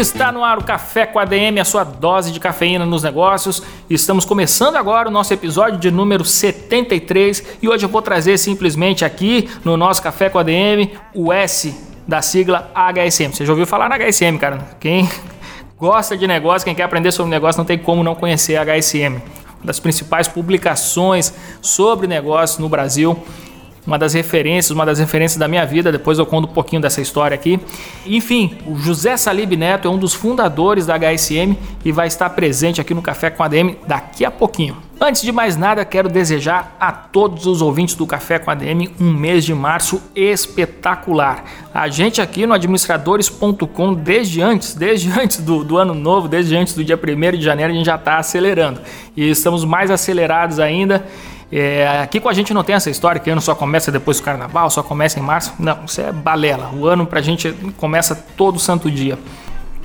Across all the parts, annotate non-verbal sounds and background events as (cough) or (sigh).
Está no ar o Café com a DM, a sua dose de cafeína nos negócios. Estamos começando agora o nosso episódio de número 73 e hoje eu vou trazer simplesmente aqui no nosso Café com a DM o S da sigla HSM. Você já ouviu falar na HSM, cara? Quem gosta de negócio, quem quer aprender sobre negócio, não tem como não conhecer a HSM. Uma das principais publicações sobre negócios no Brasil uma das referências, uma das referências da minha vida. Depois eu conto um pouquinho dessa história aqui. Enfim, o José Salib Neto é um dos fundadores da HSM e vai estar presente aqui no Café com a DM daqui a pouquinho. Antes de mais nada, quero desejar a todos os ouvintes do Café com a DM um mês de março espetacular. A gente aqui no administradores.com, desde antes, desde (laughs) antes do, do, ano novo, desde antes do dia 1 de janeiro, a gente já está acelerando. E estamos mais acelerados ainda. É, aqui com a gente não tem essa história que ano só começa depois do carnaval, só começa em março. Não, isso é balela. O ano pra gente começa todo santo dia.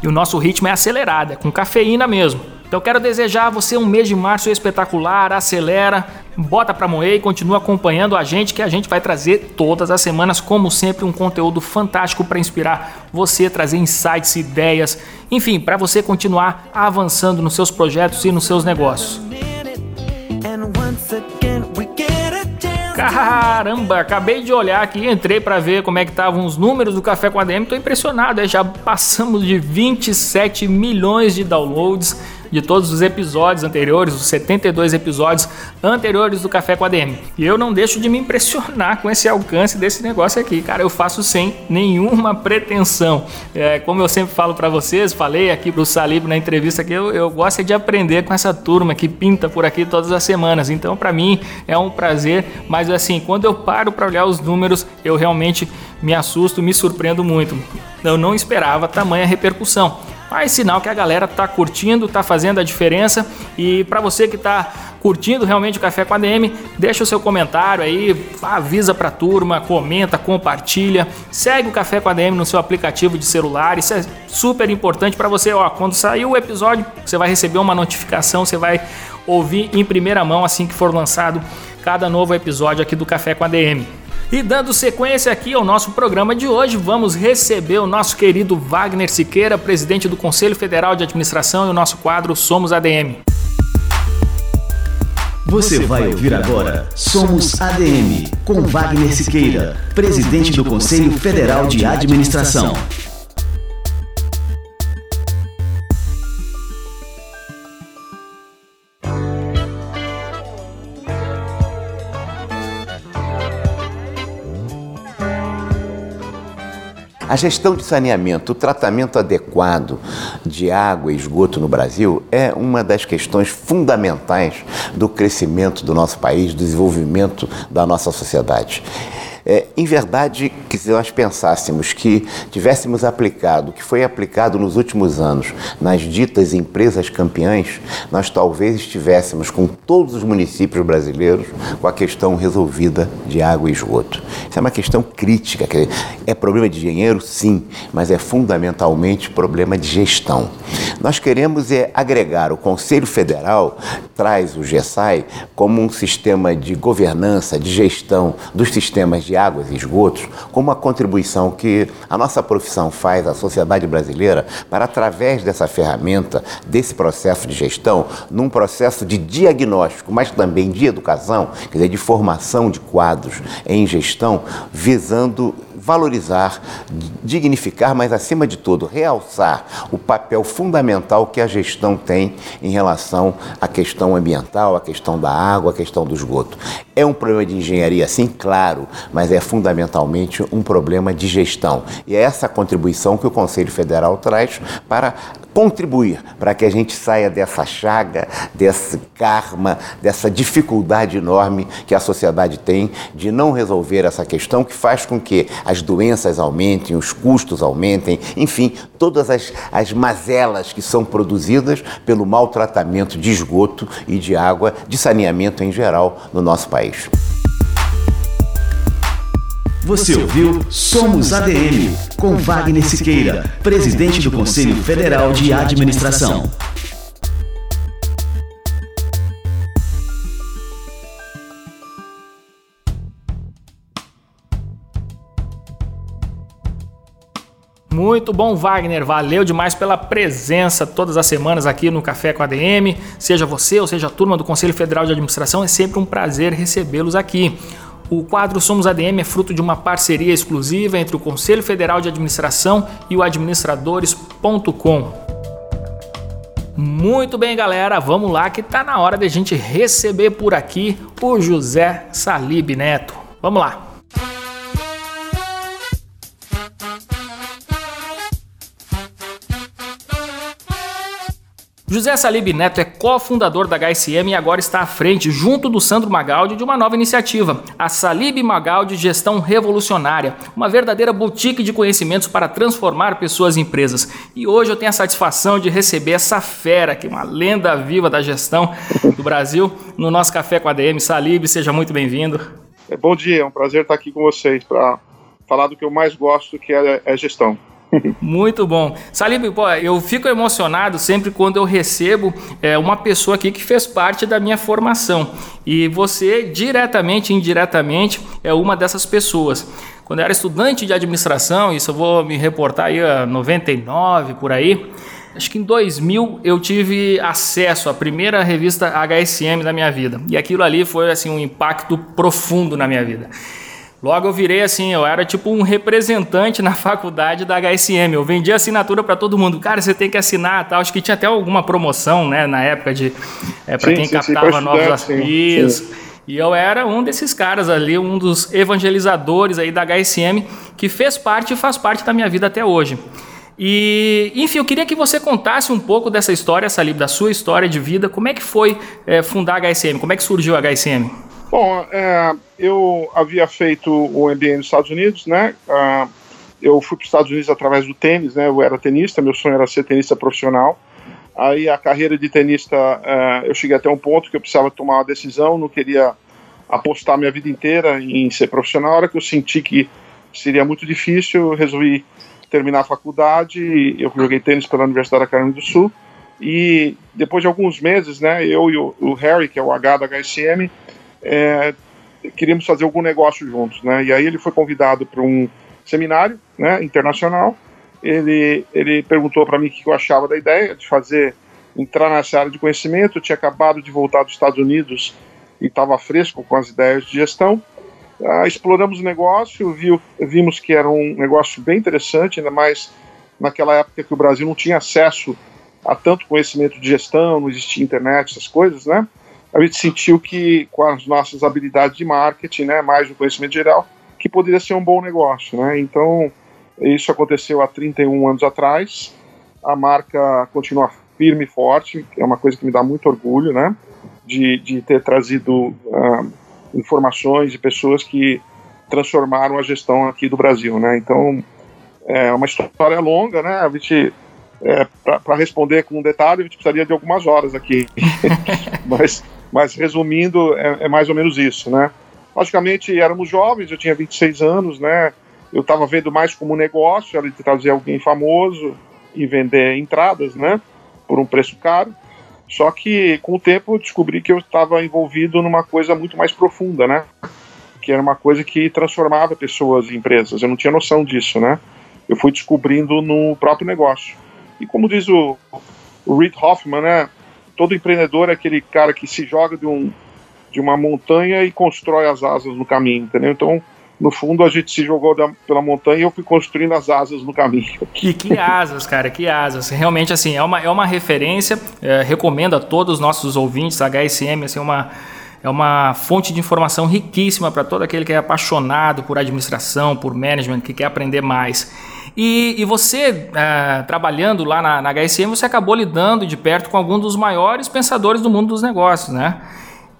E o nosso ritmo é acelerado, é com cafeína mesmo. Então quero desejar a você um mês de março espetacular, acelera, bota pra moer e continua acompanhando a gente que a gente vai trazer todas as semanas, como sempre, um conteúdo fantástico para inspirar você, trazer insights, ideias, enfim, para você continuar avançando nos seus projetos e nos seus negócios. Caramba, acabei de olhar aqui, entrei para ver como é que estavam os números do Café com a DM, tô impressionado, já passamos de 27 milhões de downloads de todos os episódios anteriores, os 72 episódios anteriores do Café com a DM. E eu não deixo de me impressionar com esse alcance desse negócio aqui, cara. Eu faço sem nenhuma pretensão. É, como eu sempre falo para vocês, falei aqui pro Salib na entrevista que eu, eu gosto de aprender com essa turma que pinta por aqui todas as semanas. Então, para mim é um prazer, mas assim, quando eu paro para olhar os números, eu realmente me assusto, me surpreendo muito. Eu não esperava tamanha repercussão. Mas sinal que a galera tá curtindo, tá fazendo a diferença. E para você que tá curtindo realmente o Café com a DM, deixa o seu comentário aí, avisa pra turma, comenta, compartilha, segue o Café com a DM no seu aplicativo de celular. Isso é super importante para você, ó, quando sair o episódio, você vai receber uma notificação, você vai ouvir em primeira mão assim que for lançado cada novo episódio aqui do Café com a DM. E dando sequência aqui ao nosso programa de hoje, vamos receber o nosso querido Wagner Siqueira, presidente do Conselho Federal de Administração, e o nosso quadro Somos ADM. Você vai ouvir agora Somos ADM, com Wagner Siqueira, presidente do Conselho Federal de Administração. A gestão de saneamento, o tratamento adequado de água e esgoto no Brasil é uma das questões fundamentais do crescimento do nosso país, do desenvolvimento da nossa sociedade. É, em verdade, que se nós pensássemos que tivéssemos aplicado o que foi aplicado nos últimos anos nas ditas empresas campeãs, nós talvez estivéssemos com todos os municípios brasileiros com a questão resolvida de água e esgoto. Isso é uma questão crítica. É problema de dinheiro, sim, mas é fundamentalmente problema de gestão. Nós queremos é agregar o Conselho Federal, traz o GESAI como um sistema de governança, de gestão dos sistemas de águas e esgotos, como uma contribuição que a nossa profissão faz à sociedade brasileira para, através dessa ferramenta, desse processo de gestão, num processo de diagnóstico, mas também de educação, quer dizer, de formação de quadros em gestão, visando valorizar, dignificar, mas acima de tudo, realçar o papel fundamental que a gestão tem em relação à questão ambiental, à questão da água, à questão do esgoto. É um problema de engenharia, sim, claro, mas é fundamentalmente um problema de gestão. E é essa contribuição que o Conselho Federal traz para contribuir para que a gente saia dessa chaga, desse karma, dessa dificuldade enorme que a sociedade tem de não resolver essa questão que faz com que as doenças aumentem, os custos aumentem, enfim, todas as, as mazelas que são produzidas pelo maltratamento de esgoto e de água, de saneamento em geral no nosso país. Você ouviu Somos ADM, com Wagner Siqueira, presidente do Conselho Federal de Administração. Muito bom, Wagner. Valeu demais pela presença todas as semanas aqui no Café com a ADM. Seja você ou seja a turma do Conselho Federal de Administração, é sempre um prazer recebê-los aqui. O quadro Somos ADM é fruto de uma parceria exclusiva entre o Conselho Federal de Administração e o administradores.com. Muito bem, galera, vamos lá que tá na hora de a gente receber por aqui o José Salib Neto. Vamos lá. José Salib Neto é cofundador da HSM e agora está à frente, junto do Sandro Magaldi, de uma nova iniciativa, a Salib Magaldi Gestão Revolucionária, uma verdadeira boutique de conhecimentos para transformar pessoas em empresas. E hoje eu tenho a satisfação de receber essa fera, que é uma lenda viva da gestão do Brasil, no nosso Café com a DM. Salib, seja muito bem-vindo. É, bom dia, é um prazer estar aqui com vocês para falar do que eu mais gosto, que é, é gestão. Muito bom. Salib, pô, eu fico emocionado sempre quando eu recebo é, uma pessoa aqui que fez parte da minha formação. E você, diretamente e indiretamente, é uma dessas pessoas. Quando eu era estudante de administração, isso eu vou me reportar aí a 99 por aí. Acho que em 2000 eu tive acesso à primeira revista HSM da minha vida. E aquilo ali foi assim um impacto profundo na minha vida. Logo eu virei assim, eu era tipo um representante na (laughs) faculdade da HSM. Eu vendia assinatura para todo mundo. Cara, você tem que assinar, tal. Acho que tinha até alguma promoção, né, na época de é, para quem sim, captava sim, novos assuntos. E eu era um desses caras ali, um dos evangelizadores aí da HSM, que fez parte e faz parte da minha vida até hoje. E, enfim, eu queria que você contasse um pouco dessa história, Salib, da sua história de vida. Como é que foi é, fundar a HSM? Como é que surgiu a HSM? Bom, é, eu havia feito o MBA nos Estados Unidos, né? Uh, eu fui para os Estados Unidos através do tênis, né? Eu era tenista, meu sonho era ser tenista profissional. Aí a carreira de tenista, uh, eu cheguei até um ponto que eu precisava tomar uma decisão, não queria apostar minha vida inteira em ser profissional. A hora que eu senti que seria muito difícil, eu resolvi terminar a faculdade. Eu joguei tênis pela Universidade da Carolina do Sul. E depois de alguns meses, né, eu e o, o Harry, que é o H da HSM, é, queríamos fazer algum negócio juntos, né? E aí ele foi convidado para um seminário, né, internacional. Ele ele perguntou para mim o que eu achava da ideia de fazer entrar nessa área de conhecimento. Eu tinha acabado de voltar dos Estados Unidos e estava fresco com as ideias de gestão. Ah, exploramos o negócio, viu, vimos que era um negócio bem interessante, ainda mais naquela época que o Brasil não tinha acesso a tanto conhecimento de gestão, não existia internet, essas coisas, né? A gente sentiu que com as nossas habilidades de marketing, né, mais do conhecimento geral, que poderia ser um bom negócio, né? Então, isso aconteceu há 31 anos atrás. A marca continua firme e forte, é uma coisa que me dá muito orgulho, né? De, de ter trazido uh, informações de pessoas que transformaram a gestão aqui do Brasil, né? Então, é uma história longa, né? A gente é, para responder com um detalhe, a gente precisaria de algumas horas aqui. (laughs) Mas mas resumindo, é, é, mais ou menos isso, né? Logicamente, éramos jovens, eu tinha 26 anos, né? Eu estava vendo mais como negócio, era de trazer alguém famoso e vender entradas, né? Por um preço caro. Só que com o tempo eu descobri que eu estava envolvido numa coisa muito mais profunda, né? Que era uma coisa que transformava pessoas em empresas. Eu não tinha noção disso, né? Eu fui descobrindo no próprio negócio. E como diz o, o Reid Hoffman, né? Todo empreendedor é aquele cara que se joga de, um, de uma montanha e constrói as asas no caminho, entendeu? Então, no fundo, a gente se jogou da, pela montanha e eu fui construindo as asas no caminho. Que, que asas, cara, que asas. Realmente, assim, é uma, é uma referência. É, recomendo a todos os nossos ouvintes, a HSM, assim, uma, é uma fonte de informação riquíssima para todo aquele que é apaixonado por administração, por management, que quer aprender mais. E, e você, é, trabalhando lá na, na HSM, você acabou lidando de perto com algum dos maiores pensadores do mundo dos negócios, né?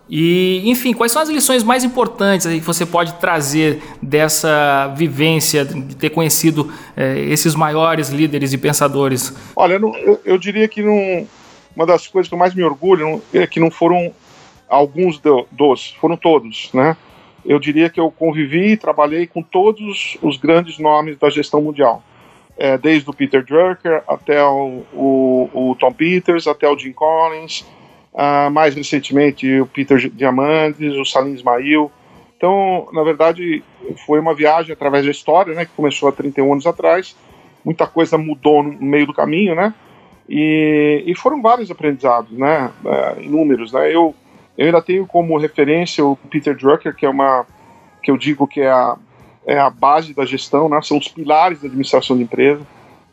E, enfim, quais são as lições mais importantes que você pode trazer dessa vivência, de ter conhecido é, esses maiores líderes e pensadores? Olha, eu, eu diria que uma das coisas que eu mais me orgulho é que não foram alguns do, dos, foram todos, né? Eu diria que eu convivi e trabalhei com todos os grandes nomes da gestão mundial. É, desde o Peter Drucker até o, o, o Tom Peters, até o Jim Collins, Uh, mais recentemente o Peter Diamandis, o Salim Ismail. Então, na verdade, foi uma viagem através da história, né, que começou há 31 anos atrás. Muita coisa mudou no meio do caminho, né? E, e foram vários aprendizados, né? Uh, inúmeros, né? Eu, eu ainda tenho como referência o Peter Drucker, que é uma que eu digo que é a, é a base da gestão, né? São os pilares da administração de empresa.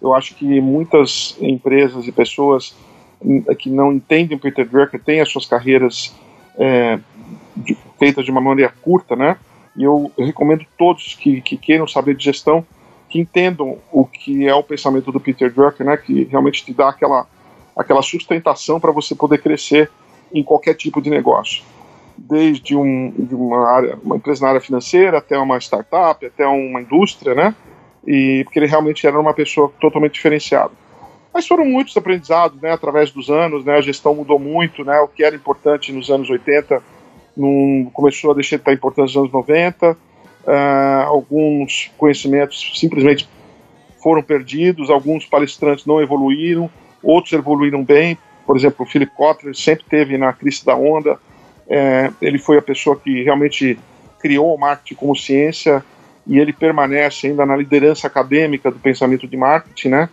Eu acho que muitas empresas e pessoas que não entendem Peter Drucker têm as suas carreiras é, de, feitas de uma maneira curta, né? E eu, eu recomendo todos que, que queiram saber de gestão que entendam o que é o pensamento do Peter Drucker, né? Que realmente te dá aquela aquela sustentação para você poder crescer em qualquer tipo de negócio, desde um, de uma área, uma empresa na área financeira até uma startup, até uma indústria, né? E porque ele realmente era uma pessoa totalmente diferenciada. Mas foram muitos aprendizados, né, através dos anos, né, a gestão mudou muito, né, o que era importante nos anos 80 não, começou a deixar de estar importante nos anos 90, uh, ah, alguns conhecimentos simplesmente foram perdidos, alguns palestrantes não evoluíram, outros evoluíram bem, por exemplo, o Philip Kotler sempre teve na crise da onda, é, ele foi a pessoa que realmente criou o marketing como ciência e ele permanece ainda na liderança acadêmica do pensamento de marketing, né?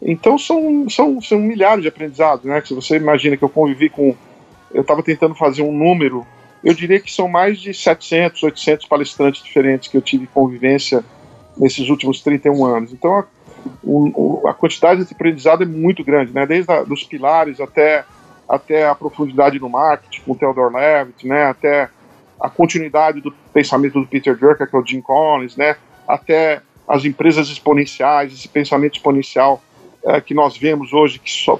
Então são, são, são milhares de aprendizados, né? Se você imagina que eu convivi com. Eu estava tentando fazer um número, eu diria que são mais de 700, 800 palestrantes diferentes que eu tive convivência nesses últimos 31 anos. Então a, o, a quantidade de aprendizado é muito grande, né? Desde a, dos pilares até, até a profundidade no marketing, com o Theodore Levitt, né? Até a continuidade do pensamento do Peter Drucker, que é o Jim Collins, né? Até as empresas exponenciais, esse pensamento exponencial é, que nós vemos hoje, que, só,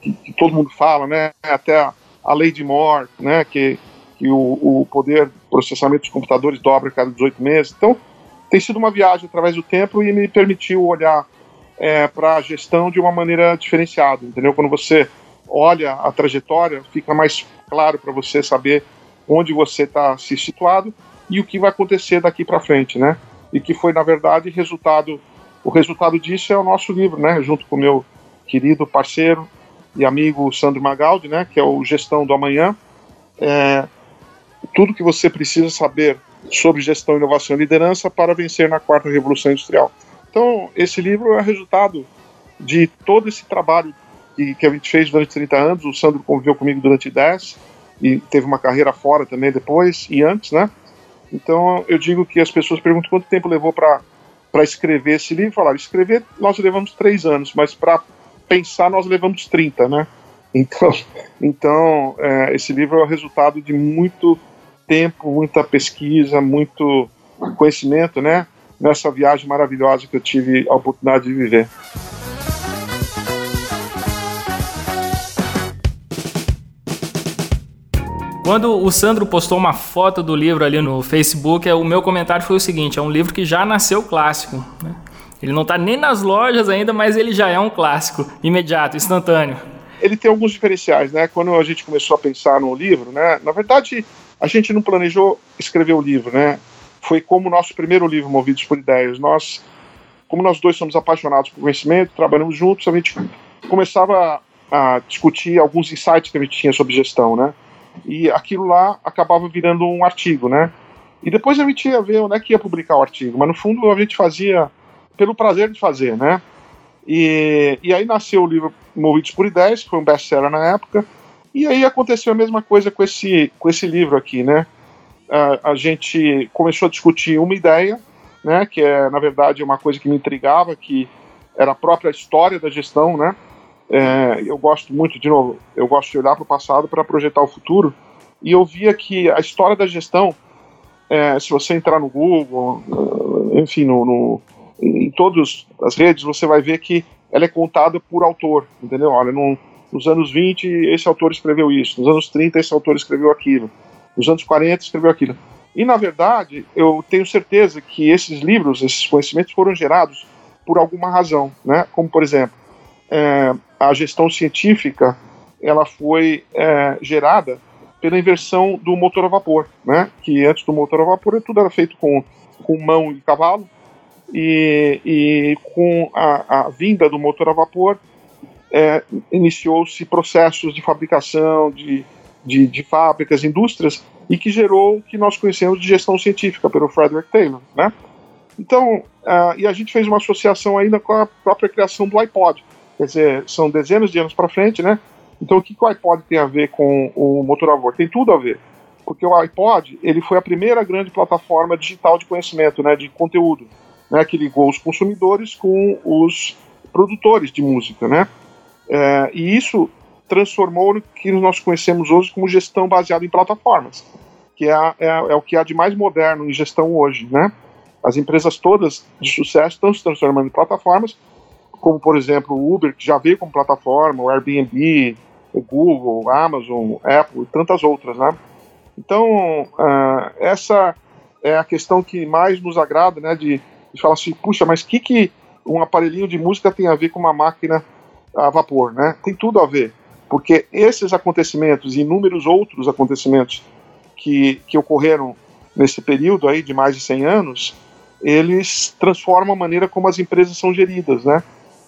que, que, todo mundo fala, né? até a, a lei de Moore, né? que, que o, o poder de processamento dos computadores dobra a cada 18 meses. Então, tem sido uma viagem através do tempo e me permitiu olhar é, para a gestão de uma maneira diferenciada, entendeu? Quando você olha a trajetória, fica mais claro para você saber onde você está se situado e o que vai acontecer daqui para frente, né? E que foi, na verdade, resultado o resultado disso é o nosso livro, né, junto com o meu querido parceiro e amigo Sandro Magaldi, né, que é o Gestão do Amanhã. É, tudo que você precisa saber sobre gestão, inovação e liderança para vencer na quarta revolução industrial. Então, esse livro é resultado de todo esse trabalho que, que a gente fez durante 30 anos. O Sandro conviveu comigo durante 10 e teve uma carreira fora também depois e antes, né? Então, eu digo que as pessoas perguntam quanto tempo levou para para escrever esse livro, falaram, escrever nós levamos três anos, mas para pensar nós levamos 30, né? Então, (laughs) então é, esse livro é o resultado de muito tempo, muita pesquisa, muito conhecimento, né? Nessa viagem maravilhosa que eu tive a oportunidade de viver. Quando o Sandro postou uma foto do livro ali no Facebook, o meu comentário foi o seguinte: é um livro que já nasceu clássico. Né? Ele não está nem nas lojas ainda, mas ele já é um clássico, imediato, instantâneo. Ele tem alguns diferenciais, né? Quando a gente começou a pensar no livro, né? Na verdade, a gente não planejou escrever o livro, né? Foi como o nosso primeiro livro, Movidos por Ideias. Nós, como nós dois somos apaixonados por conhecimento, trabalhamos juntos, a gente começava a discutir alguns insights que a gente tinha sobre gestão, né? e aquilo lá acabava virando um artigo, né? E depois a gente ia ver onde é que ia publicar o artigo, mas no fundo a gente fazia pelo prazer de fazer, né? E, e aí nasceu o livro Movidos por Ideias, que foi um best-seller na época, e aí aconteceu a mesma coisa com esse, com esse livro aqui, né? A, gente começou a discutir uma ideia, né? Que é, na verdade, uma coisa que me intrigava, que era a própria história da gestão, né? É, eu gosto muito, de novo, eu gosto de olhar para o passado para projetar o futuro. E eu via que a história da gestão, é, se você entrar no Google, enfim, no, no, em todas as redes, você vai ver que ela é contada por autor, entendeu? Olha, no, nos anos 20 esse autor escreveu isso, nos anos 30 esse autor escreveu aquilo, nos anos 40 escreveu aquilo. E na verdade, eu tenho certeza que esses livros, esses conhecimentos foram gerados por alguma razão, né? Como por exemplo, é, a gestão científica, ela foi é, gerada pela inversão do motor a vapor, né? Que antes do motor a vapor tudo era feito com, com mão e cavalo, e, e com a, a, vinda do motor a vapor é, iniciou-se processos de fabricação de, de, de, fábricas, indústrias, e que gerou o que nós conhecemos de gestão científica pelo Frederick Taylor, né? Então, uh, e a gente fez uma associação ainda com a própria criação do iPod, quer dizer, são dezenas de anos para frente, né? Então, o que, que o iPod tem a ver com o motor a? Tem tudo a ver, porque o iPod ele foi a primeira grande plataforma digital de conhecimento, né, de conteúdo né, que ligou os consumidores com os produtores de música, né? É, e isso transformou o que nós conhecemos hoje como gestão baseada em plataformas, que é, é, é, o que há de mais moderno em gestão hoje, né? As empresas todas de sucesso estão se transformando em plataformas, como por exemplo o Uber, que já veio como plataforma, o Airbnb, o Google, a Amazon, Apple e tantas outras, né? Então, uh, essa é a questão que mais nos agrada, né, de e fala assim, puxa, mas o que, que um aparelhinho de música tem a ver com uma máquina a vapor, né? Tem tudo a ver, porque esses acontecimentos e inúmeros outros acontecimentos que, que ocorreram nesse período aí de mais de 100 anos, eles transformam a maneira como as empresas são geridas, né?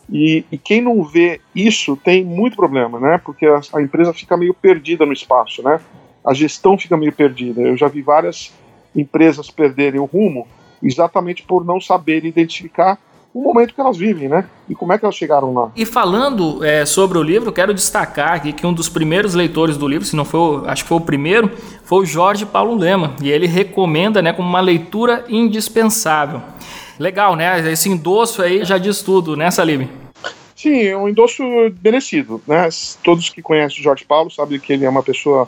E, e quem não vê isso tem muito problema, né? Porque a, a empresa fica meio perdida no espaço, né? A gestão fica meio perdida. Eu já vi várias empresas perderem o rumo exatamente por não saber identificar o momento que elas vivem, né? E como é que elas chegaram lá. E falando é, sobre o livro, quero destacar aqui que um dos primeiros leitores do livro, se não foi, acho que foi o primeiro, foi o Jorge Paulo Lema. E ele recomenda, né, como uma leitura indispensável. Legal, né? Esse endosso aí já diz tudo, né, Salib? Sim, é um endosso merecido, né? Todos que conhecem o Jorge Paulo sabem que ele é uma pessoa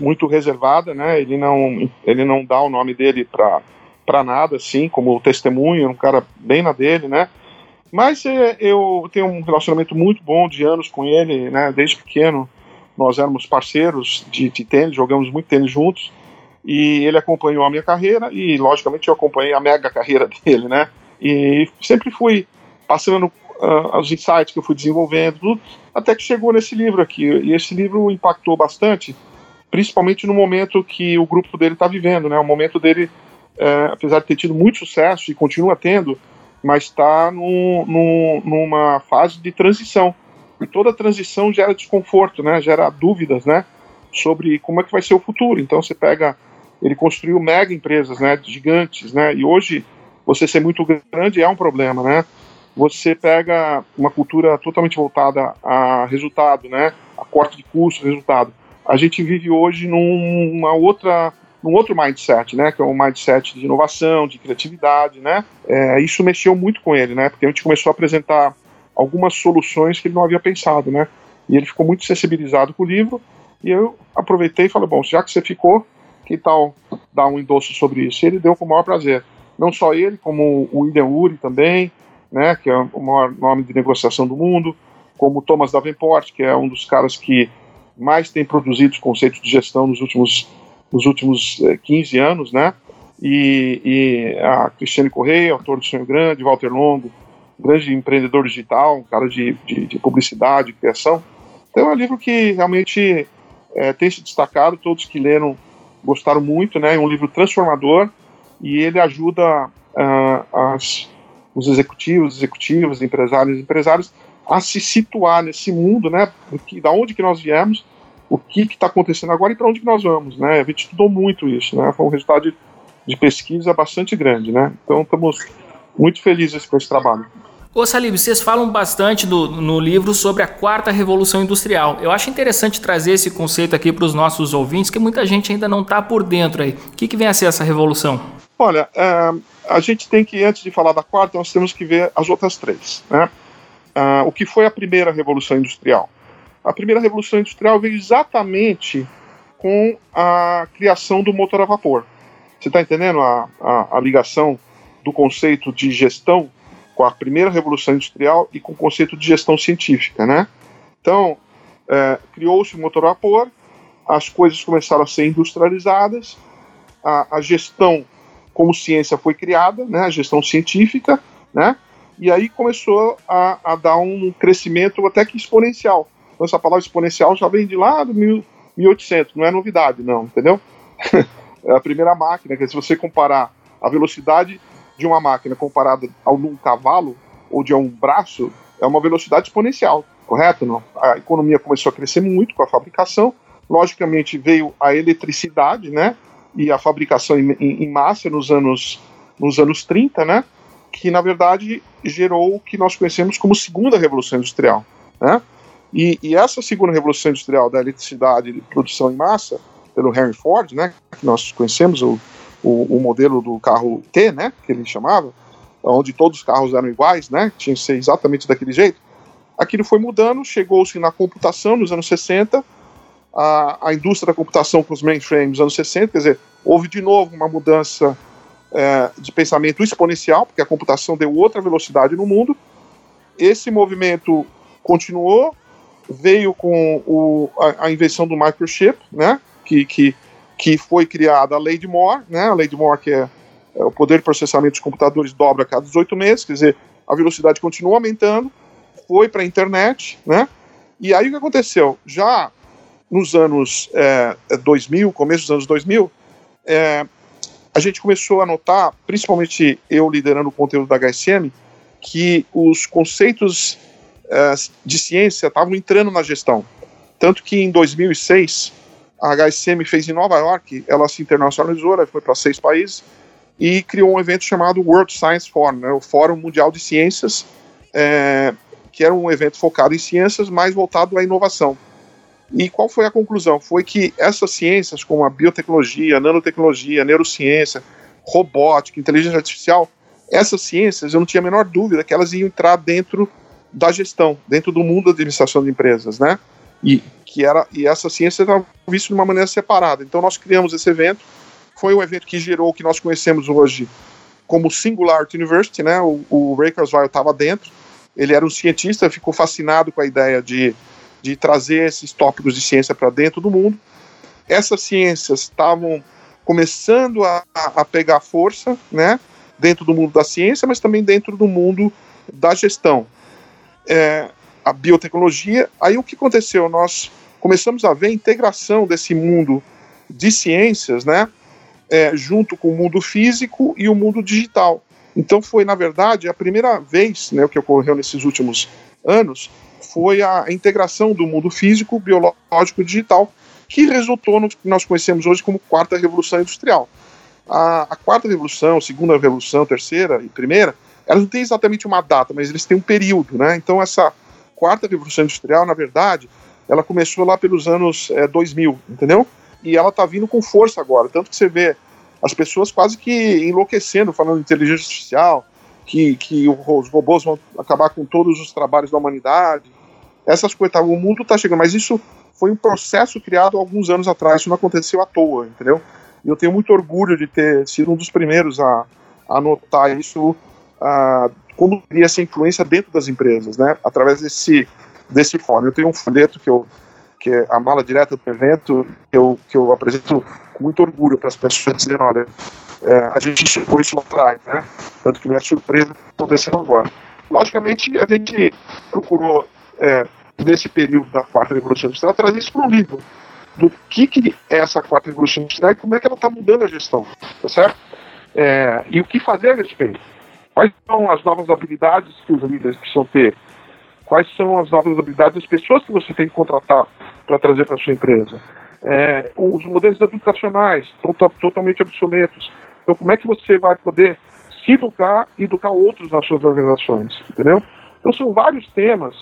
muito reservada, né? Ele não, ele não dá o nome dele para para nada, assim, como testemunha, um cara bem na dele, né? Mas é, eu tenho um relacionamento muito bom de anos com ele, né? Desde pequeno nós éramos parceiros de, de tênis, jogamos muito tênis juntos. E ele acompanhou a minha carreira e, logicamente, eu acompanhei a mega carreira (laughs) dele, né? E sempre fui passando uh, os insights que eu fui desenvolvendo, tudo, até que chegou nesse livro aqui. E esse livro impactou bastante, principalmente no momento que o grupo dele está vivendo, né? O momento dele é, apesar de ter tido muito sucesso e continua tendo, mas está numa fase de transição. E toda transição gera desconforto, né? gera dúvidas né? sobre como é que vai ser o futuro. Então você pega, ele construiu mega empresas né? gigantes, né? e hoje você ser muito grande é um problema. Né? Você pega uma cultura totalmente voltada a resultado, né? a corte de custos, resultado. A gente vive hoje numa outra num outro mindset, né, que é um mindset de inovação, de criatividade, né, é, isso mexeu muito com ele, né, porque a gente começou a apresentar algumas soluções que ele não havia pensado, né, e ele ficou muito sensibilizado com o livro, e eu aproveitei e falei, bom, já que você ficou, que tal dar um endosso sobre isso? E ele deu com o maior prazer. Não só ele, como o William Uri também, né, que é o maior nome de negociação do mundo, como o Thomas Davenport, que é um dos caras que mais tem produzido os conceitos de gestão nos últimos nos últimos 15 eh, anos, né? E, e, a Cristiane Correia, autor do Sonho Grande, Walter Longo, grande empreendedor digital, um cara de, de, de publicidade, criação. Então é um livro que realmente é, tem se destacado, todos que leram gostaram muito, né? É um livro transformador e ele ajuda uh, as, os executivos, executivas, empresários, empresários a se situar nesse mundo, né? Que, da onde que nós viemos o que está acontecendo agora e para onde que nós vamos, né? A gente estudou muito isso, né? Foi um resultado de, de pesquisa bastante grande, né? Então estamos muito felizes com esse trabalho. Ô Salib, vocês falam bastante do, no livro sobre a quarta revolução industrial. Eu acho interessante trazer esse conceito aqui para os nossos ouvintes, que muita gente ainda não está por dentro aí. O que, que vem a ser essa revolução? Olha, é, a gente tem que, antes de falar da quarta, nós temos que ver as outras três. Né? Uh, o que foi a primeira revolução industrial? A primeira revolução industrial veio exatamente com a criação do motor a vapor. Você está entendendo a, a, a, ligação do conceito de gestão com a primeira revolução industrial e com o conceito de gestão científica, né? Então, é, criou-se o motor a vapor, as coisas começaram a ser industrializadas, a, a, gestão como ciência foi criada, né? A gestão científica, né? E aí começou a, a dar um crescimento até que exponencial. Então, essa palavra exponencial já vem de lá do mil, 1800, não é novidade, não, entendeu? (laughs) é a primeira máquina, que se você comparar a velocidade de uma máquina comparada a um cavalo ou de um braço, é uma velocidade exponencial, correto? Não? A economia começou a crescer muito com a fabricação, logicamente veio a eletricidade, né? E a fabricação em, em, em massa nos anos, nos anos 30, né? Que na verdade gerou o que nós conhecemos como segunda revolução industrial, né? E, e, essa segunda revolução industrial da eletricidade e produção em massa, pelo Henry Ford, né, que nós conhecemos, o, o, o, modelo do carro T, né, que ele chamava, onde todos os carros eram iguais, né, tinha que ser exatamente daquele jeito. Aquilo foi mudando, chegou-se na computação nos anos 60, a, a indústria da computação com os mainframes nos anos 60, quer dizer, houve de novo uma mudança é, de pensamento exponencial, porque a computação deu outra velocidade no mundo. Esse movimento continuou, veio com o, a, a, invenção do microchip, né, que, que que foi criada a Lei de Moore, né? A Lei de Moore que é, é o poder de processamento dos computadores dobra a cada 18 meses, quer dizer, a velocidade continua aumentando, foi para a internet, né? E aí o que aconteceu? Já nos anos é, 2000, começo dos anos 2000, é, a gente começou a notar, principalmente eu liderando o conteúdo da HSM, que os conceitos é, de ciência estavam entrando na gestão. Tanto que em 2006 a HSM fez em Nova York, ela se internacionalizou, ela foi para seis países e criou um evento chamado World Science Forum, né, o Fórum Mundial de Ciências, é, que era um evento focado em ciências, mais voltado à inovação. E qual foi a conclusão? Foi que essas ciências, como a biotecnologia, nanotecnologia, neurociência, robótica, inteligência artificial, essas ciências, eu não tinha a menor dúvida que elas iam entrar dentro da gestão, dentro do mundo da administração de empresas, né? E que era e essa ciência estava vista de uma maneira separada. Então nós criamos esse evento. Foi um evento que gerou o que nós conhecemos hoje como Singularity University, né? O, o Ray Kurzweil estava dentro. Ele era um cientista, ficou fascinado com a ideia de, de trazer esses tópicos de ciência para dentro do mundo. Essas ciências estavam começando a, a pegar força, né? Dentro do mundo da ciência, mas também dentro do mundo da gestão. É, a biotecnologia. Aí o que aconteceu? Nós começamos a ver a integração desse mundo de ciências, né, é, junto com o mundo físico e o mundo digital. Então foi, na verdade, a primeira vez, né, o que ocorreu nesses últimos anos, foi a integração do mundo físico, biológico e digital, que resultou no que nós conhecemos hoje como quarta revolução industrial. A, a quarta revolução, segunda revolução, terceira e primeira, elas não têm exatamente uma data, mas eles têm um período, né? Então essa quarta revolução industrial, na verdade, ela começou lá pelos anos é, 2000, entendeu? E ela está vindo com força agora, tanto que você vê as pessoas quase que enlouquecendo, falando de inteligência artificial, que, que os robôs vão acabar com todos os trabalhos da humanidade, essas coisas, tá, o mundo está chegando, mas isso foi um processo criado alguns anos atrás, isso não aconteceu à toa, entendeu? E eu tenho muito orgulho de ter sido um dos primeiros a, a notar isso como teria essa influência dentro das empresas, né? Através desse desse fórum. Eu tenho um folheto que eu que é a mala direta do evento que eu que eu apresento com muito orgulho para as pessoas dizendo, olha, é, a gente chegou isso lá atrás, né? Tanto que minha surpresa está acontecendo agora. Logicamente, a gente procurou é, nesse período da quarta revolução industrial trazer isso para um livro do que, que é essa quarta revolução industrial e como é que ela está mudando a gestão, tá certo? É, e o que fazer a respeito. Quais são as novas habilidades que os líderes precisam ter? Quais são as novas habilidades das pessoas que você tem que contratar para trazer para sua empresa? É, os modelos educacionais estão totalmente obsoletos. Então, como é que você vai poder se educar e educar outros nas suas organizações? Entendeu? Então, são vários temas,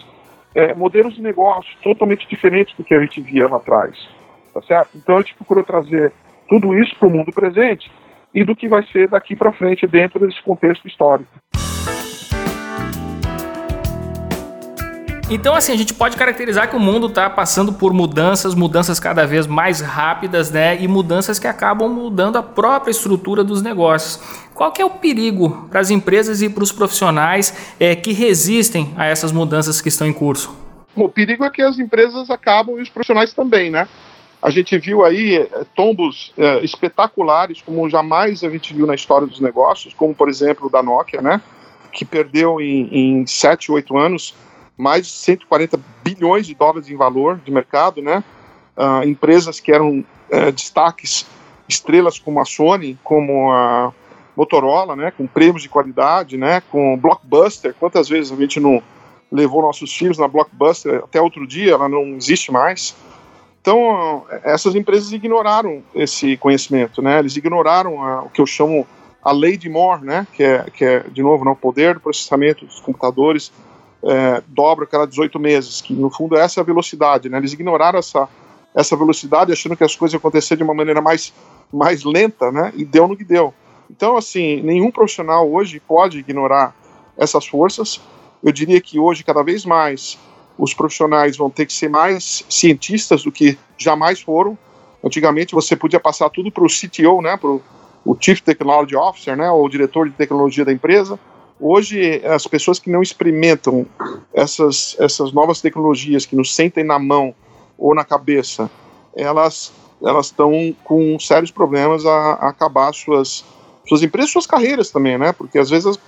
é, modelos de negócio totalmente diferentes do que a gente via lá atrás. Tá certo? Então, a gente procurou trazer tudo isso para o mundo presente e do que vai ser daqui para frente dentro desse contexto histórico. Então, assim, a gente pode caracterizar que o mundo está passando por mudanças, mudanças cada vez mais rápidas, né? E mudanças que acabam mudando a própria estrutura dos negócios. Qual que é o perigo para as empresas e para os profissionais é, que resistem a essas mudanças que estão em curso? O perigo é que as empresas acabam e os profissionais também, né? A gente viu aí eh, tombos é, espetaculares, como jamais a gente viu na história dos negócios, como por exemplo o da Nokia, né? Que perdeu em, em 7, 8 anos mais de 140 bilhões de dólares em valor de mercado, né? Uh, empresas que eram uh, destaques, estrelas como a Sony, como a Motorola, né? Com prêmios de qualidade, né? Com Blockbuster. Quantas vezes a gente não levou nossos filhos na Blockbuster? Até outro dia, ela não existe mais. Então, essas empresas ignoraram esse conhecimento, né? Eles ignoraram a, o que eu chamo a lei de Moore, né? Que é, que é de novo, né? o poder do processamento dos computadores é, dobra cada 18 meses, que no fundo essa é a velocidade, né? Eles ignoraram essa, essa velocidade achando que as coisas iam acontecer de uma maneira mais, mais lenta, né? E deu no que deu. Então, assim, nenhum profissional hoje pode ignorar essas forças. Eu diria que hoje, cada vez mais, os profissionais vão ter que ser mais cientistas do que jamais foram. Antigamente, você podia passar tudo para o CTO, né? Para o Chief Technology Officer, né? Ou diretor de tecnologia da empresa Hoje, as pessoas que não experimentam essas, essas novas tecnologias, que nos sentem na mão ou na cabeça, elas elas estão com sérios problemas a, a, acabar suas, suas empresas, suas carreiras também, né? Porque às vezes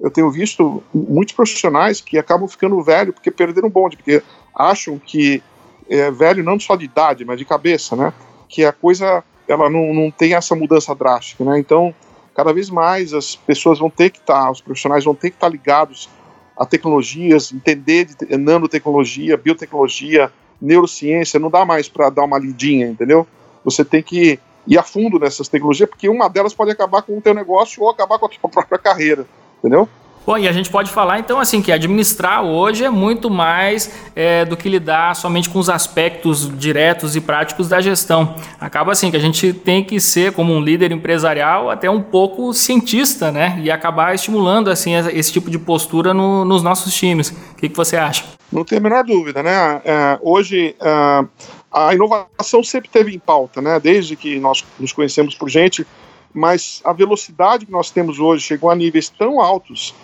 eu tenho visto muitos profissionais que acabam ficando velho porque perderam o bonde, porque acham que é velho não só de idade, mas de cabeça, né? Que a coisa ela não, não tem essa mudança drástica, né? Então cada vez mais as pessoas vão ter que estar, tá, os profissionais vão ter que estar tá ligados a tecnologias, entender de nanotecnologia, biotecnologia, neurociência, não dá mais para dar uma lidinha, entendeu? Você tem que ir a fundo nessas tecnologias, porque uma delas pode acabar com o teu negócio ou acabar com a tua (laughs) própria carreira, entendeu? Bom, e a gente pode falar então assim que administrar hoje é muito mais é, do que lidar somente com os aspectos diretos e práticos da gestão. Acaba assim que a gente tem que ser como um líder empresarial até um pouco cientista, né? E acabar estimulando assim esse tipo de postura no, nos nossos times. O que, que, você acha? Não tem a menor dúvida, né? É, hoje é, a inovação sempre teve em pauta, né? Desde que nós nos conhecemos por gente, mas a velocidade que nós temos hoje chegou a níveis tão altos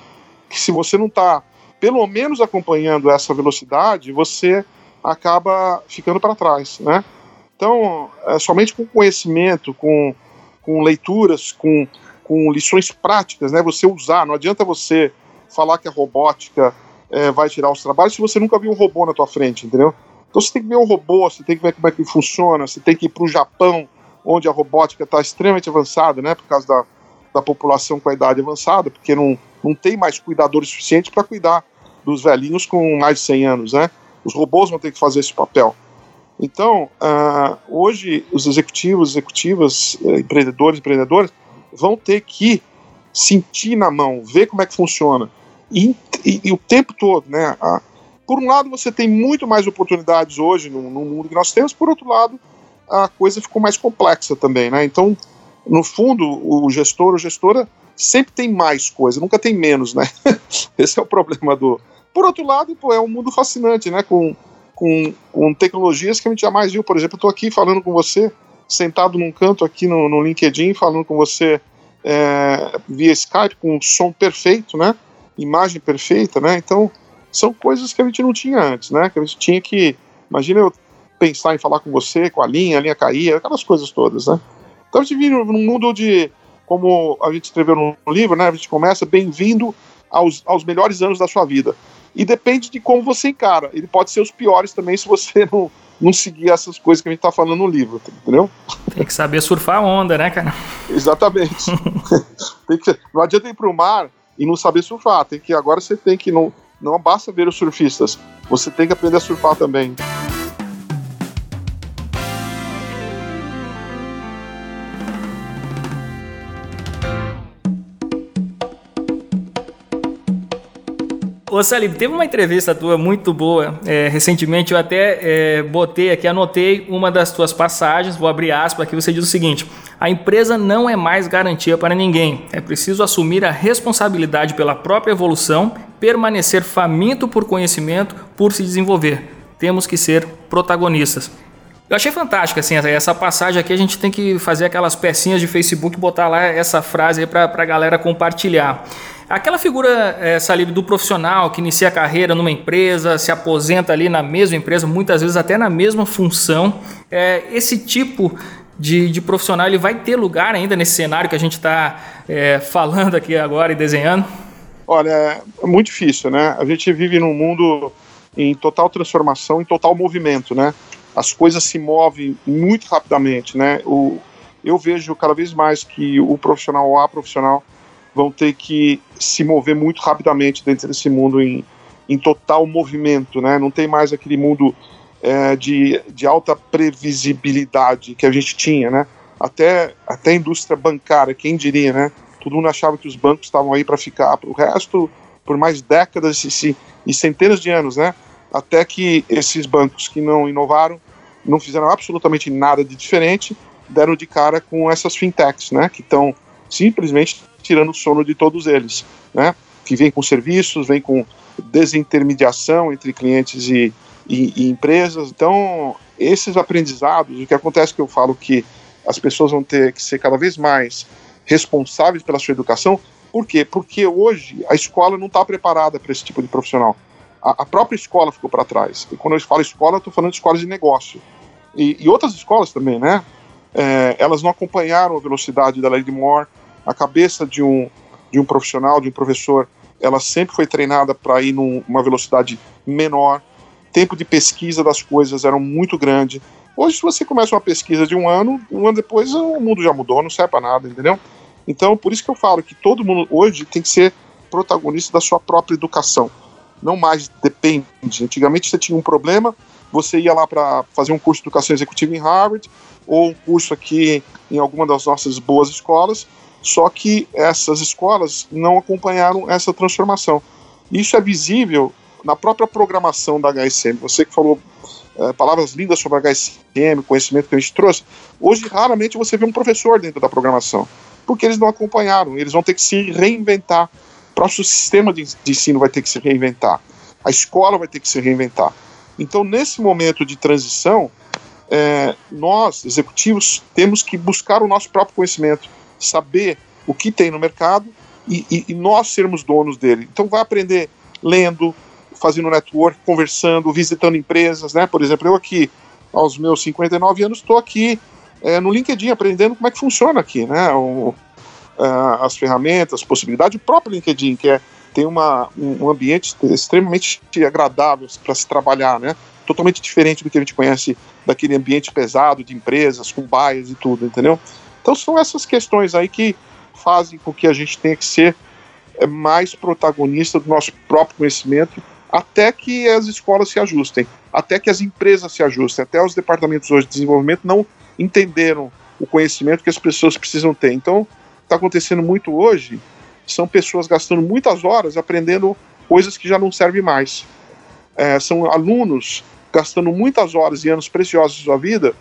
que se você não está pelo menos acompanhando essa velocidade, você acaba ficando para trás, né? Então, é, somente com conhecimento, com, com leituras, com, com lições práticas, né? Você usar, não adianta você falar que a robótica é, vai tirar os trabalhos se você nunca viu um robô na tua frente, entendeu? Então você tem que ver um robô, você tem que ver como é que funciona, você tem que ir para o Japão, onde a robótica está extremamente avançada, né? Por causa da, da população com a idade avançada, porque não, não tem mais cuidadores suficientes para cuidar dos velhinhos com mais de 100 anos, né? Os robôs vão ter que fazer esse papel. Então, uh, hoje, os executivos, executivas, uh, empreendedores, empreendedoras, vão ter que sentir na mão, ver como é que funciona. E, e, e o tempo todo, né? Uh, por um lado, você tem muito mais oportunidades hoje no, no, mundo que nós temos, por outro lado, a coisa ficou mais complexa também, né? Então, no fundo, o gestor ou gestora sempre tem mais coisa, nunca tem menos, né? (laughs) Esse é o problema do. Por outro lado, pô, é um mundo fascinante, né? Com, com, com tecnologias que a gente jamais viu. Por exemplo, eu estou aqui falando com você, sentado num canto aqui no, no LinkedIn, falando com você é, via Skype, com som perfeito, né? Imagem perfeita, né? Então, são coisas que a gente não tinha antes, né? Que a gente tinha que. Imagina eu pensar em falar com você, com a linha, a linha caía, aquelas coisas todas, né? Então a gente vive num mundo de, como a gente escreveu no livro, né? A gente começa bem-vindo aos, aos melhores anos da sua vida. E depende de como você encara. Ele pode ser os piores também se você (laughs) não, não seguir essas coisas que a gente está falando no livro, entendeu? Tem que saber surfar a onda, né, cara? Exatamente. (laughs) tem que, não adianta ir para o mar e não saber surfar. Tem que agora você tem que não não basta ver os surfistas, você tem que aprender a surfar também. Ô Salib, teve uma entrevista tua muito boa é, recentemente, eu até é, botei aqui, anotei uma das tuas passagens, vou abrir aspas aqui, você diz o seguinte, a empresa não é mais garantia para ninguém, é preciso assumir a responsabilidade pela própria evolução permanecer faminto por conhecimento, por se desenvolver. Temos que ser protagonistas. Eu achei fantástico assim, essa passagem aqui. A gente tem que fazer aquelas pecinhas de Facebook e botar lá essa frase para a galera compartilhar. Aquela figura, é, Salib, do profissional que inicia a carreira numa empresa, se aposenta ali na mesma empresa, muitas vezes até na mesma função, é, esse tipo de, de, profissional ele vai ter lugar ainda nesse cenário que a gente está é, falando aqui agora e desenhando? Olha, é muito difícil, né? A gente vive num mundo em total transformação, em total movimento, né? as coisas se movem muito rapidamente, né? O, eu vejo cada vez mais que o profissional ou a profissional vão ter que se mover muito rapidamente dentro desse mundo em, em total movimento, né? Não tem mais aquele mundo é, de, de alta previsibilidade que a gente tinha, né? Até, até a indústria bancária, quem diria, né? Todo mundo achava que os bancos estavam aí para ficar para o resto por mais décadas e, e centenas de anos, né? até que esses bancos que não inovaram, não fizeram absolutamente nada de diferente, deram de cara com essas fintechs, né, que estão simplesmente tirando o sono de todos eles, né, que vem com serviços, vem com desintermediação entre clientes e, e, e empresas. Então, esses aprendizados, o que acontece é que eu falo que as pessoas vão ter que ser cada vez mais responsáveis pela sua educação. Por quê? Porque hoje a escola não está preparada para esse tipo de profissional a, a própria escola ficou para trás. E quando eu falo escola, estou falando de escolas de negócio. E, e outras escolas também, né? É, elas não acompanharam a velocidade da de Moore. A cabeça de um, de um profissional, de um professor, ela sempre foi treinada para ir numa velocidade menor. Tempo de pesquisa das coisas era muito grande. Hoje, se você começa uma pesquisa de um ano, um ano depois o mundo já mudou, não serve para nada, entendeu? Então, por isso que eu falo que todo mundo hoje tem que ser protagonista da sua própria educação não mais depende. Antigamente você tinha um problema, você ia lá para fazer um curso de educação executiva em Harvard ou um curso aqui em alguma das nossas boas escolas, só que essas escolas não acompanharam essa transformação. Isso é visível na própria programação da HSM. Você que falou é, palavras lindas sobre a HSM, conhecimento que a gente trouxe, hoje raramente você vê um professor dentro da programação, porque eles não acompanharam, eles vão ter que se reinventar próprio sistema de, de ensino vai ter que se reinventar, a escola vai ter que se reinventar. Então, nesse momento de transição, é, nós, executivos, temos que buscar o nosso próprio conhecimento, saber o que tem no mercado e, e, e nós sermos donos dele. Então, vai aprender lendo, fazendo network, conversando, visitando empresas, né? Por exemplo, eu aqui, aos meus 59 anos, estou aqui é, no LinkedIn aprendendo como é que funciona aqui, né? O, uh, as ferramentas, possibilidades, o próprio LinkedIn, que é, tem uma, um ambiente extremamente agradável para se trabalhar, né? Totalmente diferente do que a gente conhece daquele ambiente pesado de empresas, com bias e tudo, entendeu? Então são essas questões aí que fazem com que a gente tenha que ser é, mais protagonista do nosso próprio conhecimento até que as escolas se ajustem, até que as empresas se ajustem, até os departamentos hoje de desenvolvimento não entenderam o conhecimento que as pessoas precisam ter. Então, está acontecendo muito hoje são pessoas gastando muitas horas aprendendo coisas que já não servem mais. É, são alunos gastando muitas horas e anos preciosos de sua vida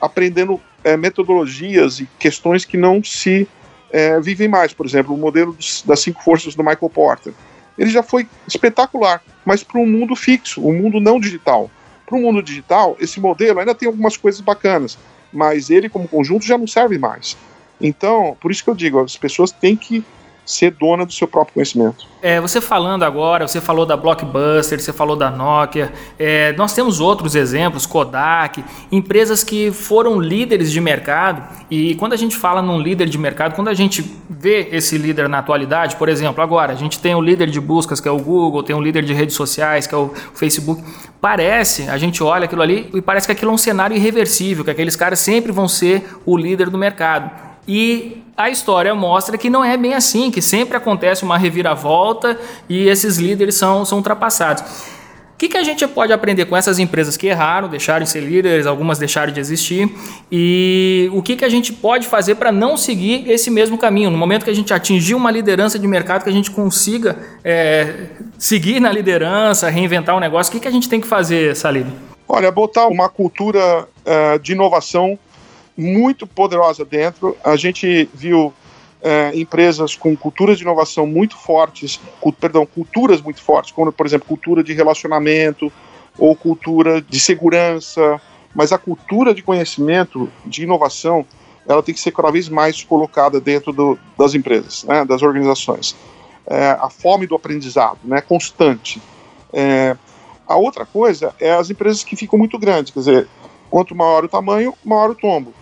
aprendendo é, metodologias e questões que não se é, vivem mais. Por exemplo, o modelo das cinco forças do Michael Porter. Ele já foi espetacular, mas para um mundo fixo, um mundo não digital. Para o mundo digital, esse modelo ainda tem algumas coisas bacanas, mas ele, como conjunto, já não serve mais. Então, por isso que eu digo, as pessoas têm que ser dona do seu próprio conhecimento. É, você falando agora, você falou da Blockbuster, você falou da Nokia, é, nós temos outros exemplos, Kodak, empresas que foram líderes de mercado e quando a gente fala num líder de mercado, quando a gente vê esse líder na atualidade, por exemplo, agora a gente tem o líder de buscas que é o Google, tem o líder de redes sociais que é o Facebook, parece, a gente olha aquilo ali e parece que aquilo é um cenário irreversível, que aqueles caras sempre vão ser o líder do mercado. E a história mostra que não é bem assim, que sempre acontece uma reviravolta e esses líderes são, são ultrapassados. O que, que a gente pode aprender com essas empresas que erraram, deixaram de ser líderes, algumas deixaram de existir, e o que, que a gente pode fazer para não seguir esse mesmo caminho? No momento que a gente atingir uma liderança de mercado, que a gente consiga é, seguir na liderança, reinventar o um negócio, o que, que a gente tem que fazer, Salib? Olha, botar uma cultura uh, de inovação muito poderosa dentro. A gente viu é, empresas com culturas de inovação muito fortes, cu, perdão, culturas muito fortes, como por exemplo cultura de relacionamento ou cultura de segurança, mas a cultura de conhecimento, de inovação, ela tem que ser cada vez mais colocada dentro do, das empresas, né, das organizações. É, a fome do aprendizado, né, constante. É, a outra coisa é as empresas que ficam muito grandes, quer dizer, quanto maior o tamanho, maior o tombo.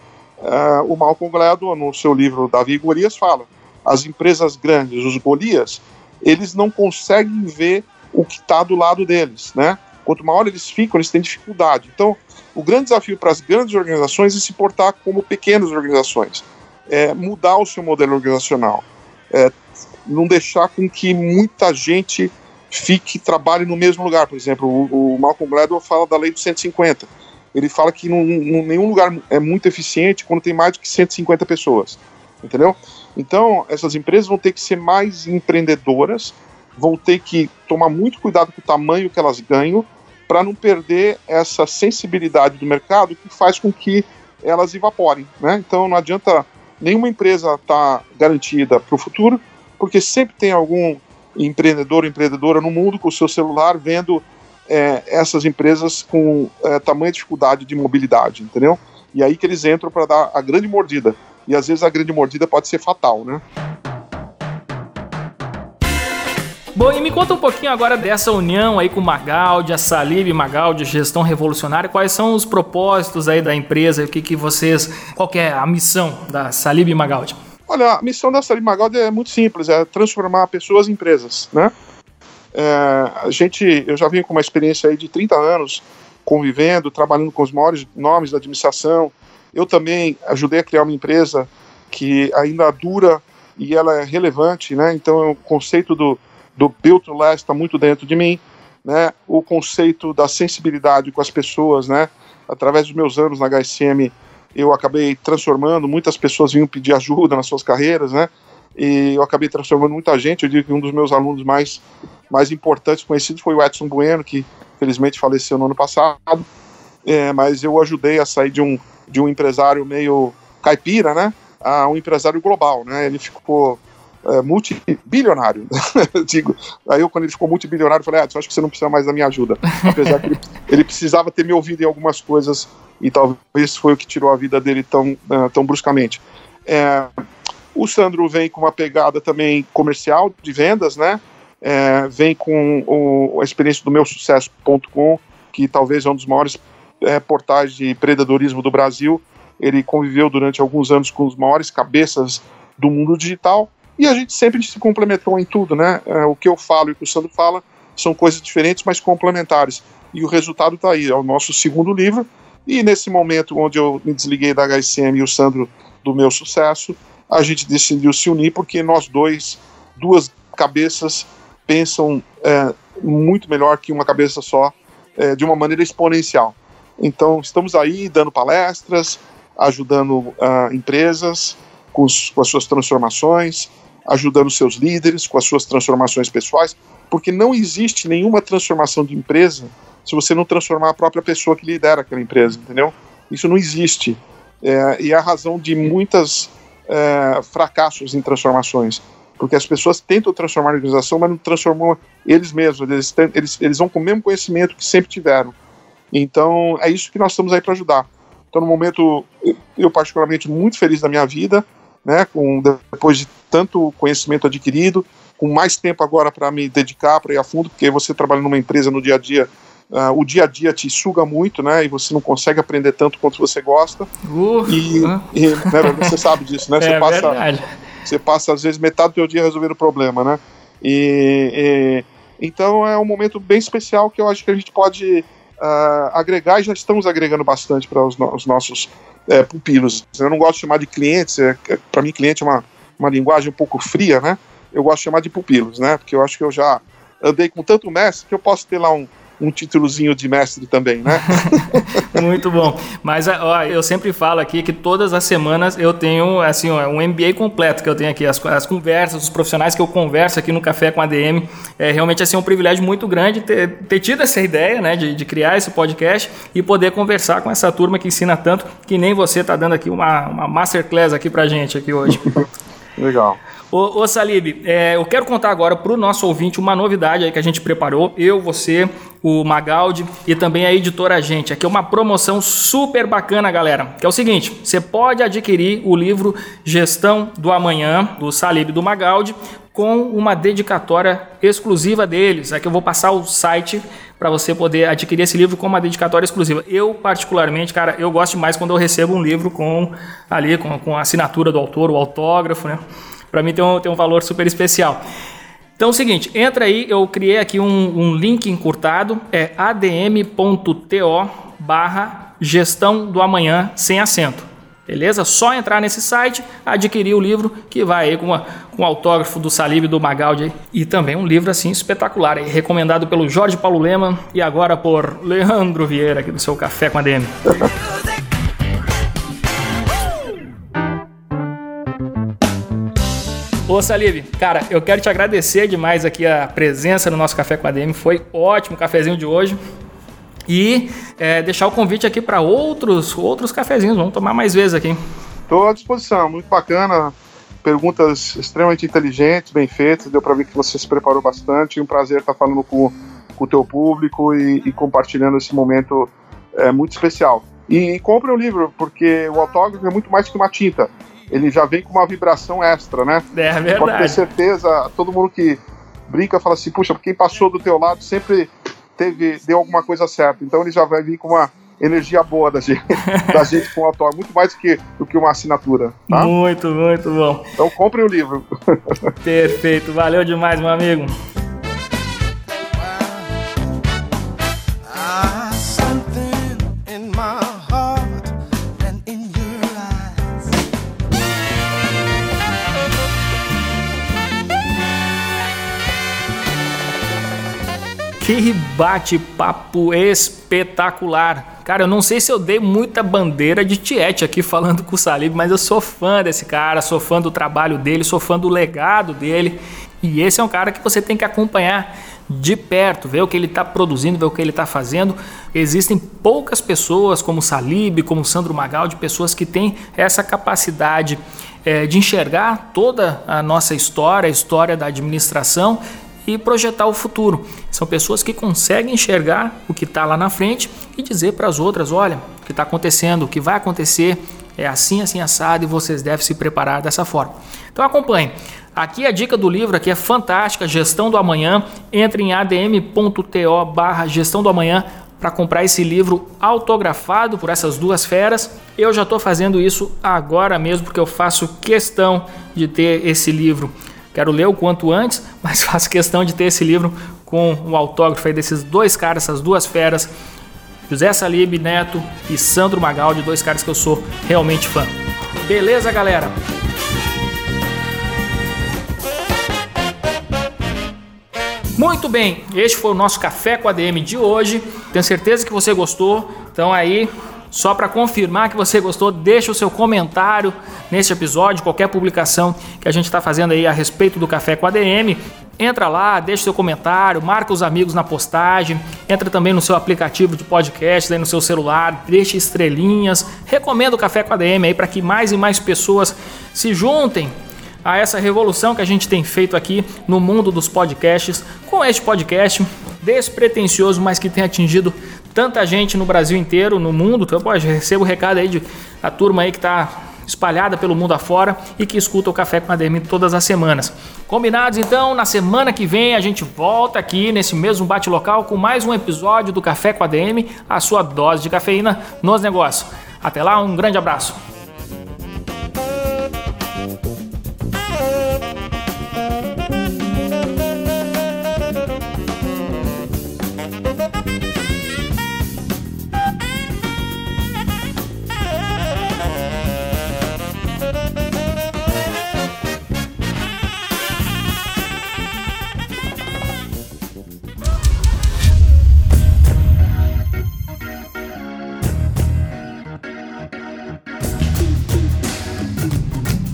É, o Malcolm Gladwell, no seu livro Davi e Golias, fala: as empresas grandes, os Golias, eles não conseguem ver o que está do lado deles, né? Quanto maior eles ficam, eles têm dificuldade. Então, o grande desafio para as grandes organizações é se portar como pequenas organizações, é mudar o seu modelo organizacional, é não deixar com que muita gente fique trabalhe no mesmo lugar. Por exemplo, o, o Malcolm Gladwell fala da lei dos 150. Ele fala que nenhum lugar é muito eficiente quando tem mais que 150 pessoas, entendeu? Então, essas empresas vão ter que ser mais empreendedoras, vão ter que tomar muito cuidado com o tamanho que elas ganham, para não perder essa sensibilidade do mercado que faz com que elas evaporem. Né? Então não adianta nenhuma empresa estar tá garantida para o futuro, porque sempre tem algum empreendedor ou empreendedora no mundo com o seu celular vendo é, essas empresas com é, tamanha dificuldade de mobilidade, entendeu? E aí que eles entram para dar a grande mordida. E às vezes a grande mordida pode ser fatal, né? Bom, e me conta um pouquinho agora dessa união aí com o Magaldi, a Salib Magaldi, gestão revolucionária. Quais são os propósitos aí da empresa? O que, que vocês. Qual que é a missão da Salib Magaldi? Olha, a missão da Salib Magaldi é muito simples, é transformar pessoas em empresas, né? É, a gente, eu já venho com uma experiência aí de 30 anos convivendo, trabalhando com os maiores nomes da administração. Eu também ajudei a criar uma empresa que ainda dura e ela é relevante, né? Então, o conceito do do build to last está muito dentro de mim, né? O conceito da sensibilidade com as pessoas, né? Através dos meus anos na HSM, eu acabei transformando, muitas pessoas vinham pedir ajuda nas suas carreiras, né? E eu acabei transformando muita gente. Eu digo que um dos meus alunos mais, mais importantes, conhecidos, foi o Edson Bueno, que felizmente faleceu no ano passado. É, mas eu ajudei a sair de um, de um empresário meio caipira, né? A um empresário global, né? Ele ficou é, multibilionário. (laughs) Digo, aí eu, quando ele ficou multibilionário, eu falei, ah, acho que você não precisa mais da minha ajuda. (laughs) Apesar que ele, ele, precisava ter me ouvido em algumas coisas e talvez foi o que tirou a vida dele tão, uh, tão bruscamente. É, o Sandro vem com uma pegada também comercial de vendas, né? É, vem com o, a experiência do meu sucesso.com, que talvez é um dos maiores é, portais de empreendedorismo do Brasil. Ele conviveu durante alguns anos com os maiores cabeças do mundo digital e a gente sempre se complementou em tudo, né? É, o que eu falo e o que o Sandro fala são coisas diferentes, mas complementares. E o resultado está aí, é o nosso segundo livro. E nesse momento onde eu me desliguei da HSM e o Sandro do meu sucesso, a gente decidiu se unir porque nós dois, duas cabeças, pensam é, muito melhor que uma cabeça só, é, de uma maneira exponencial. Então estamos aí dando palestras, ajudando uh, empresas com, com as suas transformações, ajudando seus líderes com as suas transformações pessoais, porque não existe nenhuma transformação de empresa se você não transformar a própria pessoa que lidera aquela empresa, entendeu? Isso não existe. É, e é a razão de muitas é, fracassos em transformações. Porque as pessoas tentam transformar a organização, mas não transformam eles mesmos. Eles, eles, eles vão com o mesmo conhecimento que sempre tiveram. Então, é isso que nós estamos aí para ajudar. Então, no momento, eu particularmente muito feliz da minha vida, né, com, depois de tanto conhecimento adquirido, com mais tempo agora para me dedicar, para ir a fundo, porque você trabalha numa empresa no dia a dia, uh, o dia a dia te suga muito, né, e você não consegue aprender tanto quanto você gosta. Uh, e, uh. e né, você sabe disso, né? (laughs) É você passa, verdade. Você passa às vezes metade do seu dia resolvendo o problema, né? E, e, então é um momento bem especial que eu acho que a gente pode uh, agregar e já estamos agregando bastante para os, no os, nossos é, pupilos. Eu não gosto de chamar de clientes, é, é para mim cliente é uma, uma linguagem um pouco fria, né? Eu gosto de chamar de pupilos, né? Porque eu acho que eu já andei com tanto mestre que eu posso ter lá um, um títulozinho de mestre também, né? (laughs) Muito bom. Mas ó, eu sempre falo aqui que todas as semanas eu tenho assim ó, um MBA completo que eu tenho aqui, as, as, conversas, os profissionais que eu converso aqui no Café com a DM. É realmente assim, um privilégio muito grande ter, ter tido essa ideia né, de, de, criar esse podcast e poder conversar com essa turma que ensina tanto, que nem você está dando aqui uma, uma masterclass aqui pra gente aqui hoje. (laughs) Legal. Ô, ô Salib, é, eu quero contar agora para o nosso ouvinte uma novidade aí que a gente preparou. Eu, você, o Magaldi e também a editora Gente. Aqui é uma promoção super bacana, galera. Que é o seguinte: você pode adquirir o livro Gestão do Amanhã, do Salib do Magaldi, com uma dedicatória exclusiva deles. Aqui eu vou passar o site para você poder adquirir esse livro com uma dedicatória exclusiva. Eu, particularmente, cara, eu gosto mais quando eu recebo um livro com ali, com, com a assinatura do autor, o autógrafo, né? Para mim tem um, tem um valor super especial. Então é o seguinte, entra aí, eu criei aqui um, um link encurtado, é adm.to barra gestão do amanhã sem acento. Beleza? Só entrar nesse site, adquirir o livro que vai aí com, uma, com o autógrafo do Salib do Magaldi e também um livro assim espetacular, aí, recomendado pelo Jorge Paulo Lema e agora por Leandro Vieira aqui do seu Café com a DM. (laughs) Ô Salib, cara, eu quero te agradecer demais aqui a presença no nosso Café com a DM. Foi ótimo o cafezinho de hoje. E é, deixar o convite aqui para outros, outros cafezinhos. Vamos tomar mais vezes aqui. Estou à disposição, muito bacana. Perguntas extremamente inteligentes, bem feitas. Deu para ver que você se preparou bastante. Um prazer estar falando com, com o teu público e, e compartilhando esse momento é, muito especial. E, e compre o um livro, porque o autógrafo é muito mais que uma tinta ele já vem com uma vibração extra, né? É verdade. Pode ter certeza, todo mundo que brinca fala assim, puxa, quem passou do teu lado sempre teve, deu alguma coisa certa. Então ele já vai vir com uma energia boa da gente, (laughs) da gente com o autógrafo, muito mais do que, do que uma assinatura. Tá? Muito, muito bom. Então compre o livro. Perfeito, valeu demais, meu amigo. Que bate-papo espetacular. Cara, eu não sei se eu dei muita bandeira de Tiete aqui falando com o Salib, mas eu sou fã desse cara, sou fã do trabalho dele, sou fã do legado dele. E esse é um cara que você tem que acompanhar de perto, ver o que ele está produzindo, ver o que ele está fazendo. Existem poucas pessoas como Salib, como Sandro Magaldi, pessoas que têm essa capacidade é, de enxergar toda a nossa história, a história da administração e projetar o futuro. São pessoas que conseguem enxergar o que está lá na frente e dizer para as outras: olha, o que está acontecendo, o que vai acontecer é assim, assim, assado e vocês devem se preparar dessa forma. Então acompanhe. Aqui a dica do livro aqui é fantástica, Gestão do Amanhã. Entre em adm.to barra Gestão do Amanhã para comprar esse livro autografado por essas duas feras. Eu já estou fazendo isso agora mesmo porque eu faço questão de ter esse livro Quero ler o quanto antes, (laughs) mas faço questão de ter esse livro com o autógrafo desses dois caras, essas duas feras, José Salib Neto e Sandro Magaldi, dois caras que eu sou realmente fã. Beleza, galera? Muito bem, este foi o nosso Café com a DM de hoje. Tenho certeza que você gostou. Então aí, só para confirmar que você gostou, deixa o seu comentário neste episódio, qualquer publicação que a gente está fazendo aí a respeito do Café com a DM. Entra lá, deixa seu comentário, marca os amigos na postagem, entra também no seu aplicativo de podcast aí no seu celular, deixa estrelinhas, recomenda o Café com a DM aí para que mais e mais pessoas se juntem a essa revolução que a gente tem feito aqui no mundo dos podcasts, com este podcast despretensioso, mas que tem atingido tanta gente no Brasil inteiro, no mundo. Então, pô, recebo recado aí de a turma aí que está espalhada pelo mundo afora e que escuta o Café com a DM todas as semanas. Combinados então, na semana que vem a gente volta aqui nesse mesmo bate-local com mais um episódio do Café com a DM, a sua dose de cafeína nos negócios. Até lá, um grande abraço.